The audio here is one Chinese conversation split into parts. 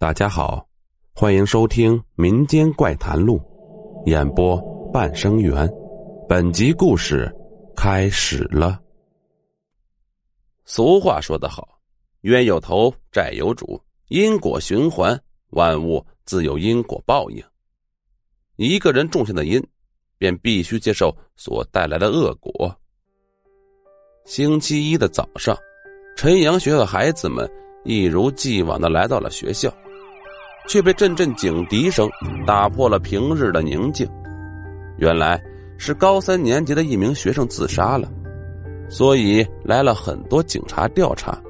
大家好，欢迎收听《民间怪谈录》，演播半生缘。本集故事开始了。俗话说得好，冤有头，债有主，因果循环，万物自有因果报应。一个人种下的因，便必须接受所带来的恶果。星期一的早上，陈阳学校的孩子们一如既往的来到了学校。却被阵阵警笛声打破了平日的宁静。原来是高三年级的一名学生自杀了，所以来了很多警察调查。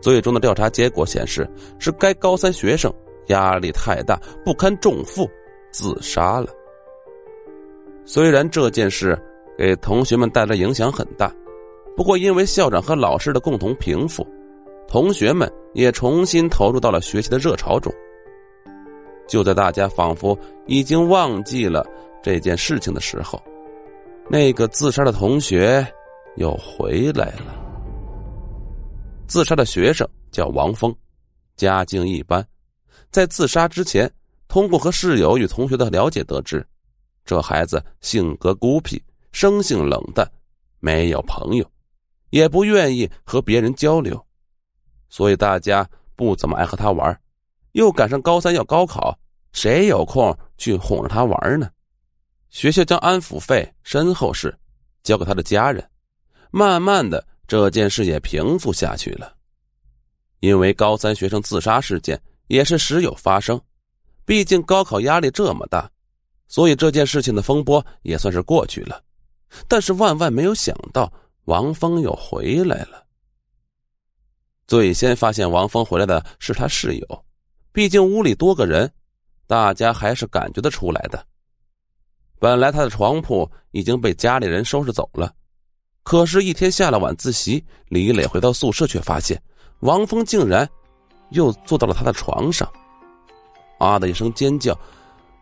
最终的调查结果显示，是该高三学生压力太大，不堪重负，自杀了。虽然这件事给同学们带来影响很大，不过因为校长和老师的共同平复。同学们也重新投入到了学习的热潮中。就在大家仿佛已经忘记了这件事情的时候，那个自杀的同学又回来了。自杀的学生叫王峰，家境一般，在自杀之前，通过和室友与同学的了解得知，这孩子性格孤僻，生性冷淡，没有朋友，也不愿意和别人交流。所以大家不怎么爱和他玩，又赶上高三要高考，谁有空去哄着他玩呢？学校将安抚费、身后事交给他的家人，慢慢的这件事也平复下去了。因为高三学生自杀事件也是时有发生，毕竟高考压力这么大，所以这件事情的风波也算是过去了。但是万万没有想到，王峰又回来了。最先发现王峰回来的是他室友，毕竟屋里多个人，大家还是感觉得出来的。本来他的床铺已经被家里人收拾走了，可是，一天下了晚自习，李磊回到宿舍，却发现王峰竟然又坐到了他的床上。啊的一声尖叫，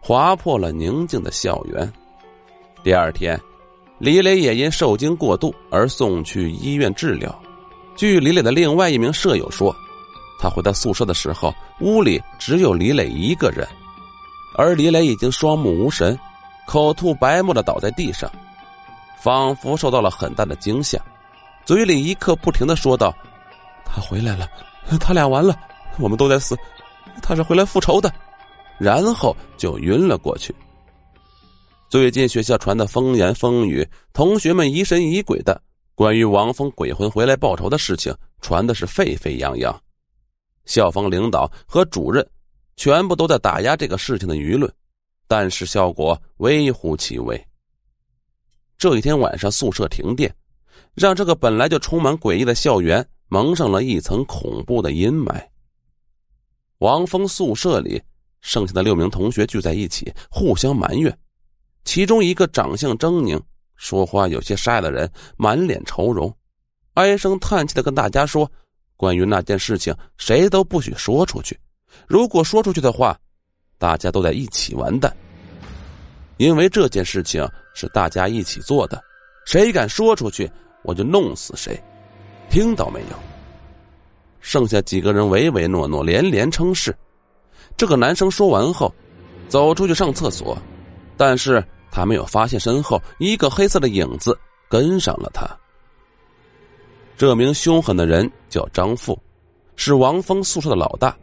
划破了宁静的校园。第二天，李磊也因受惊过度而送去医院治疗。据李磊的另外一名舍友说，他回到宿舍的时候，屋里只有李磊一个人，而李磊已经双目无神，口吐白沫的倒在地上，仿佛受到了很大的惊吓，嘴里一刻不停的说道：“他回来了，他俩完了，我们都在死，他是回来复仇的。”然后就晕了过去。最近学校传的风言风语，同学们疑神疑鬼的。关于王峰鬼魂回来报仇的事情传的是沸沸扬扬，校方领导和主任全部都在打压这个事情的舆论，但是效果微乎其微。这一天晚上，宿舍停电，让这个本来就充满诡异的校园蒙上了一层恐怖的阴霾。王峰宿舍里剩下的六名同学聚在一起，互相埋怨，其中一个长相狰狞。说话有些沙哑的人满脸愁容，唉声叹气的跟大家说：“关于那件事情，谁都不许说出去。如果说出去的话，大家都在一起完蛋。因为这件事情是大家一起做的，谁敢说出去，我就弄死谁。听到没有？”剩下几个人唯唯诺诺，连连称是。这个男生说完后，走出去上厕所，但是。他没有发现身后一个黑色的影子跟上了他。这名凶狠的人叫张富，是王峰宿舍的老大。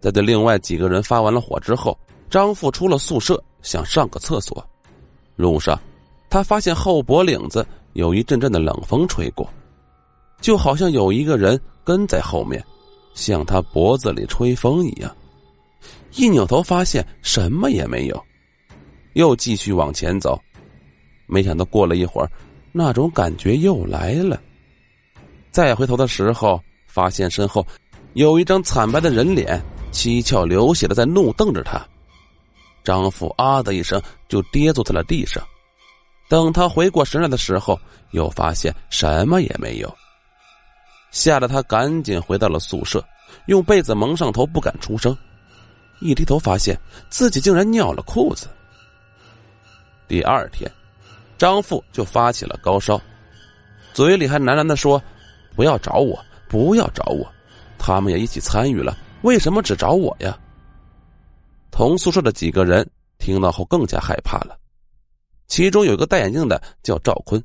在对另外几个人发完了火之后，张富出了宿舍，想上个厕所。路上，他发现后脖领子有一阵阵的冷风吹过，就好像有一个人跟在后面，向他脖子里吹风一样。一扭头，发现什么也没有。又继续往前走，没想到过了一会儿，那种感觉又来了。再回头的时候，发现身后有一张惨白的人脸，七窍流血的在怒瞪着他。张父啊的一声就跌坐在了地上。等他回过神来的时候，又发现什么也没有，吓得他赶紧回到了宿舍，用被子蒙上头，不敢出声。一低头，发现自己竟然尿了裤子。第二天，张富就发起了高烧，嘴里还喃喃的说：“不要找我，不要找我。”他们也一起参与了，为什么只找我呀？同宿舍的几个人听到后更加害怕了，其中有一个戴眼镜的叫赵坤。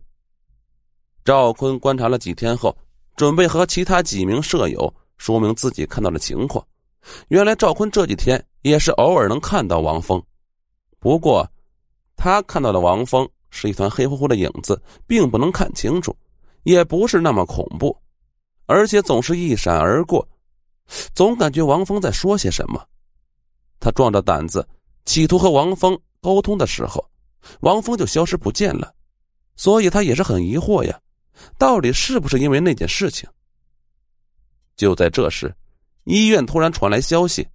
赵坤观察了几天后，准备和其他几名舍友说明自己看到的情况。原来赵坤这几天也是偶尔能看到王峰，不过他看到的王峰是一团黑乎乎的影子，并不能看清楚，也不是那么恐怖，而且总是一闪而过，总感觉王峰在说些什么。他壮着胆子企图和王峰沟通的时候，王峰就消失不见了，所以他也是很疑惑呀，到底是不是因为那件事情？就在这时。医院突然传来消息，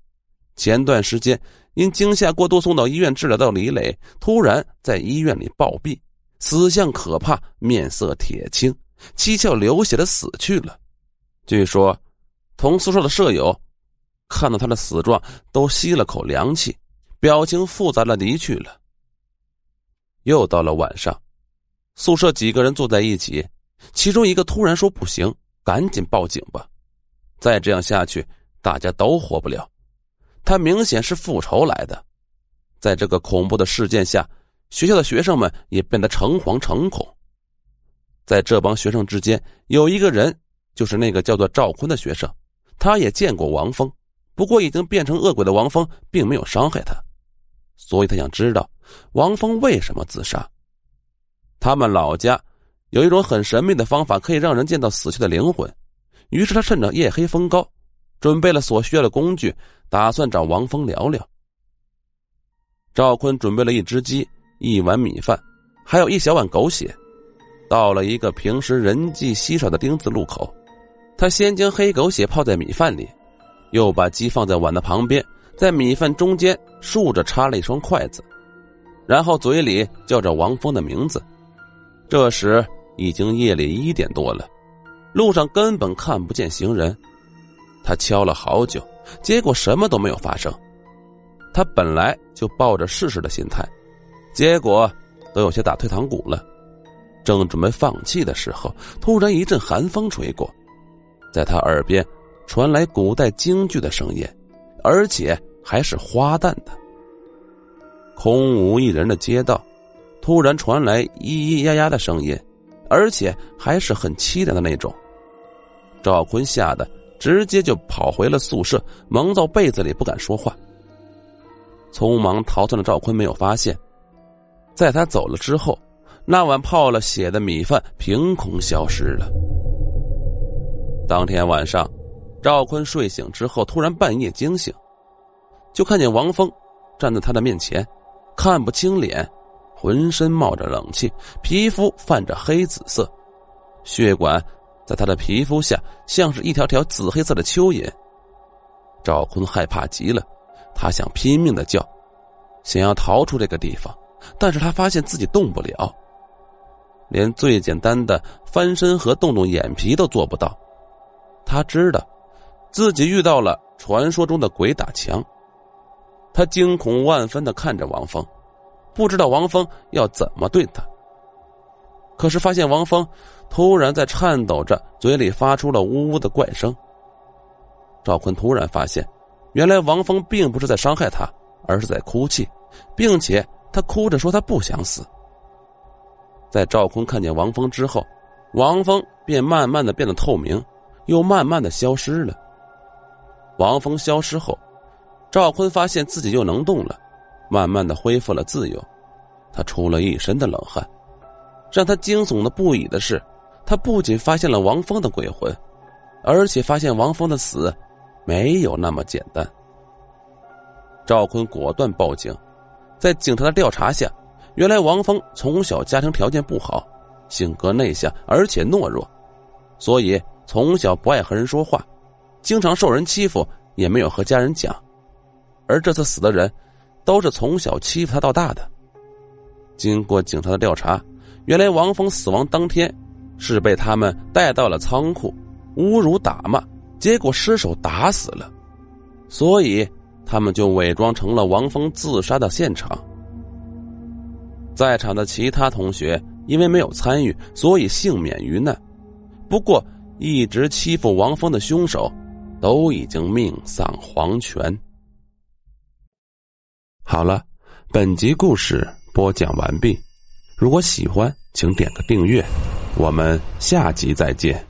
前段时间因惊吓过度送到医院治疗的李磊，突然在医院里暴毙，死相可怕，面色铁青，七窍流血的死去了。据说，同宿舍的舍友看到他的死状，都吸了口凉气，表情复杂的离去了。又到了晚上，宿舍几个人坐在一起，其中一个突然说：“不行，赶紧报警吧，再这样下去。”大家都活不了，他明显是复仇来的。在这个恐怖的事件下，学校的学生们也变得诚惶诚恐。在这帮学生之间，有一个人，就是那个叫做赵坤的学生，他也见过王峰，不过已经变成恶鬼的王峰并没有伤害他，所以他想知道王峰为什么自杀。他们老家有一种很神秘的方法，可以让人见到死去的灵魂，于是他趁着夜黑风高。准备了所需要的工具，打算找王峰聊聊。赵坤准备了一只鸡、一碗米饭，还有一小碗狗血。到了一个平时人迹稀少的丁字路口，他先将黑狗血泡在米饭里，又把鸡放在碗的旁边，在米饭中间竖着插了一双筷子，然后嘴里叫着王峰的名字。这时已经夜里一点多了，路上根本看不见行人。他敲了好久，结果什么都没有发生。他本来就抱着试试的心态，结果都有些打退堂鼓了。正准备放弃的时候，突然一阵寒风吹过，在他耳边传来古代京剧的声音，而且还是花旦的。空无一人的街道，突然传来咿咿呀呀的声音，而且还是很凄凉的那种。赵坤吓得。直接就跑回了宿舍，蒙到被子里不敢说话。匆忙逃窜的赵坤没有发现，在他走了之后，那碗泡了血的米饭凭空消失了。当天晚上，赵坤睡醒之后，突然半夜惊醒，就看见王峰站在他的面前，看不清脸，浑身冒着冷气，皮肤泛着黑紫色，血管。在他的皮肤下，像是一条条紫黑色的蚯蚓。赵坤害怕极了，他想拼命的叫，想要逃出这个地方，但是他发现自己动不了，连最简单的翻身和动动眼皮都做不到。他知道，自己遇到了传说中的鬼打墙。他惊恐万分的看着王峰，不知道王峰要怎么对他。可是发现王峰突然在颤抖着，嘴里发出了呜呜的怪声。赵坤突然发现，原来王峰并不是在伤害他，而是在哭泣，并且他哭着说他不想死。在赵坤看见王峰之后，王峰便慢慢的变得透明，又慢慢的消失了。王峰消失后，赵坤发现自己又能动了，慢慢的恢复了自由，他出了一身的冷汗。让他惊悚的不已的是，他不仅发现了王峰的鬼魂，而且发现王峰的死没有那么简单。赵坤果断报警，在警察的调查下，原来王峰从小家庭条件不好，性格内向而且懦弱，所以从小不爱和人说话，经常受人欺负，也没有和家人讲。而这次死的人，都是从小欺负他到大的。经过警察的调查。原来王峰死亡当天，是被他们带到了仓库，侮辱打骂，结果失手打死了，所以他们就伪装成了王峰自杀的现场。在场的其他同学因为没有参与，所以幸免于难。不过，一直欺负王峰的凶手，都已经命丧黄泉。好了，本集故事播讲完毕。如果喜欢，请点个订阅。我们下集再见。